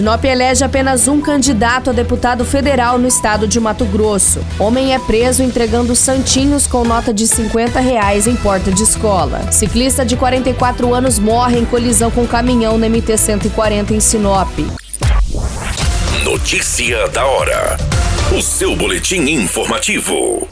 Sinop elege apenas um candidato a deputado federal no estado de Mato Grosso. Homem é preso entregando santinhos com nota de 50 reais em porta de escola. Ciclista de 44 anos morre em colisão com caminhão na MT-140 em Sinop. Notícia da hora. O seu boletim informativo.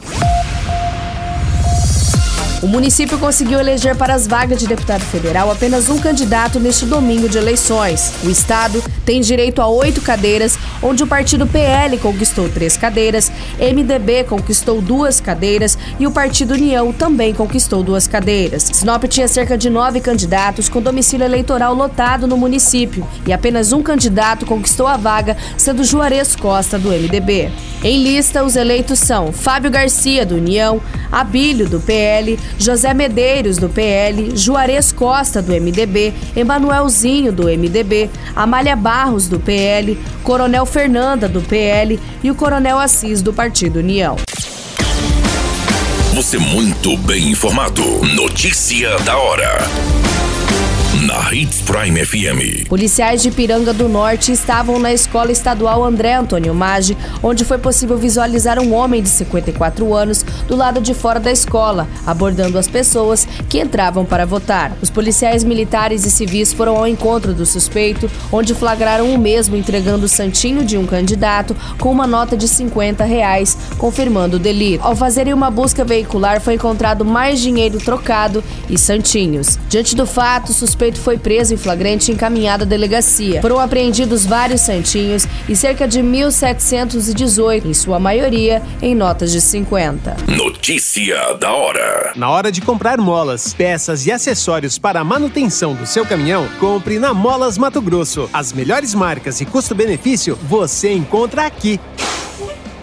O município conseguiu eleger para as vagas de deputado federal apenas um candidato neste domingo de eleições. O estado tem direito a oito cadeiras, onde o partido PL conquistou três cadeiras, MDB conquistou duas cadeiras e o partido União também conquistou duas cadeiras. Sinop tinha cerca de nove candidatos com domicílio eleitoral lotado no município e apenas um candidato conquistou a vaga, sendo Juarez Costa, do MDB. Em lista, os eleitos são Fábio Garcia, do União, Abílio, do PL, José Medeiros, do PL, Juarez Costa, do MDB, Emanuelzinho, do MDB, Amália Barros, do PL, Coronel Fernanda, do PL e o Coronel Assis, do Partido União. Você muito bem informado. Notícia da hora na Hits Prime FM. Policiais de Piranga do Norte estavam na escola estadual André Antônio Maggi, onde foi possível visualizar um homem de 54 anos do lado de fora da escola, abordando as pessoas que entravam para votar. Os policiais militares e civis foram ao encontro do suspeito, onde flagraram o mesmo entregando o santinho de um candidato com uma nota de 50 reais, confirmando o delito. Ao fazerem uma busca veicular, foi encontrado mais dinheiro trocado e santinhos. Diante do fato, o suspeito foi preso em flagrante e encaminhado à delegacia. Foram apreendidos vários santinhos e cerca de 1.718, em sua maioria em notas de 50. Notícia da hora. Na hora de comprar molas, peças e acessórios para a manutenção do seu caminhão, compre na Molas Mato Grosso. As melhores marcas e custo-benefício você encontra aqui.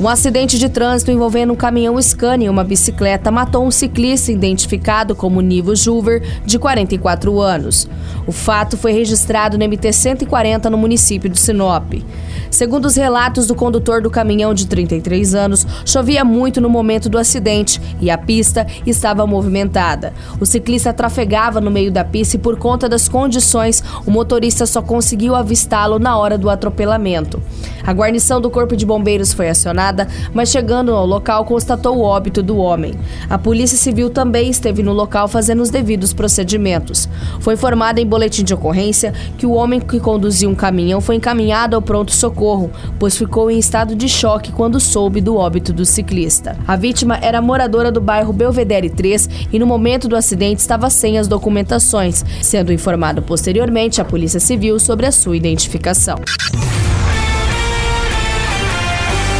Um acidente de trânsito envolvendo um caminhão Scania e uma bicicleta matou um ciclista identificado como Nivo Juver, de 44 anos. O fato foi registrado no MT-140 no município de Sinop. Segundo os relatos do condutor do caminhão de 33 anos, chovia muito no momento do acidente e a pista estava movimentada. O ciclista trafegava no meio da pista e, por conta das condições, o motorista só conseguiu avistá-lo na hora do atropelamento. A guarnição do Corpo de Bombeiros foi acionada, mas chegando ao local constatou o óbito do homem. A Polícia Civil também esteve no local fazendo os devidos procedimentos. Foi informado em boletim de ocorrência que o homem que conduzia um caminhão foi encaminhado ao pronto-socorro, pois ficou em estado de choque quando soube do óbito do ciclista. A vítima era moradora do bairro Belvedere 3 e no momento do acidente estava sem as documentações, sendo informado posteriormente à Polícia Civil sobre a sua identificação.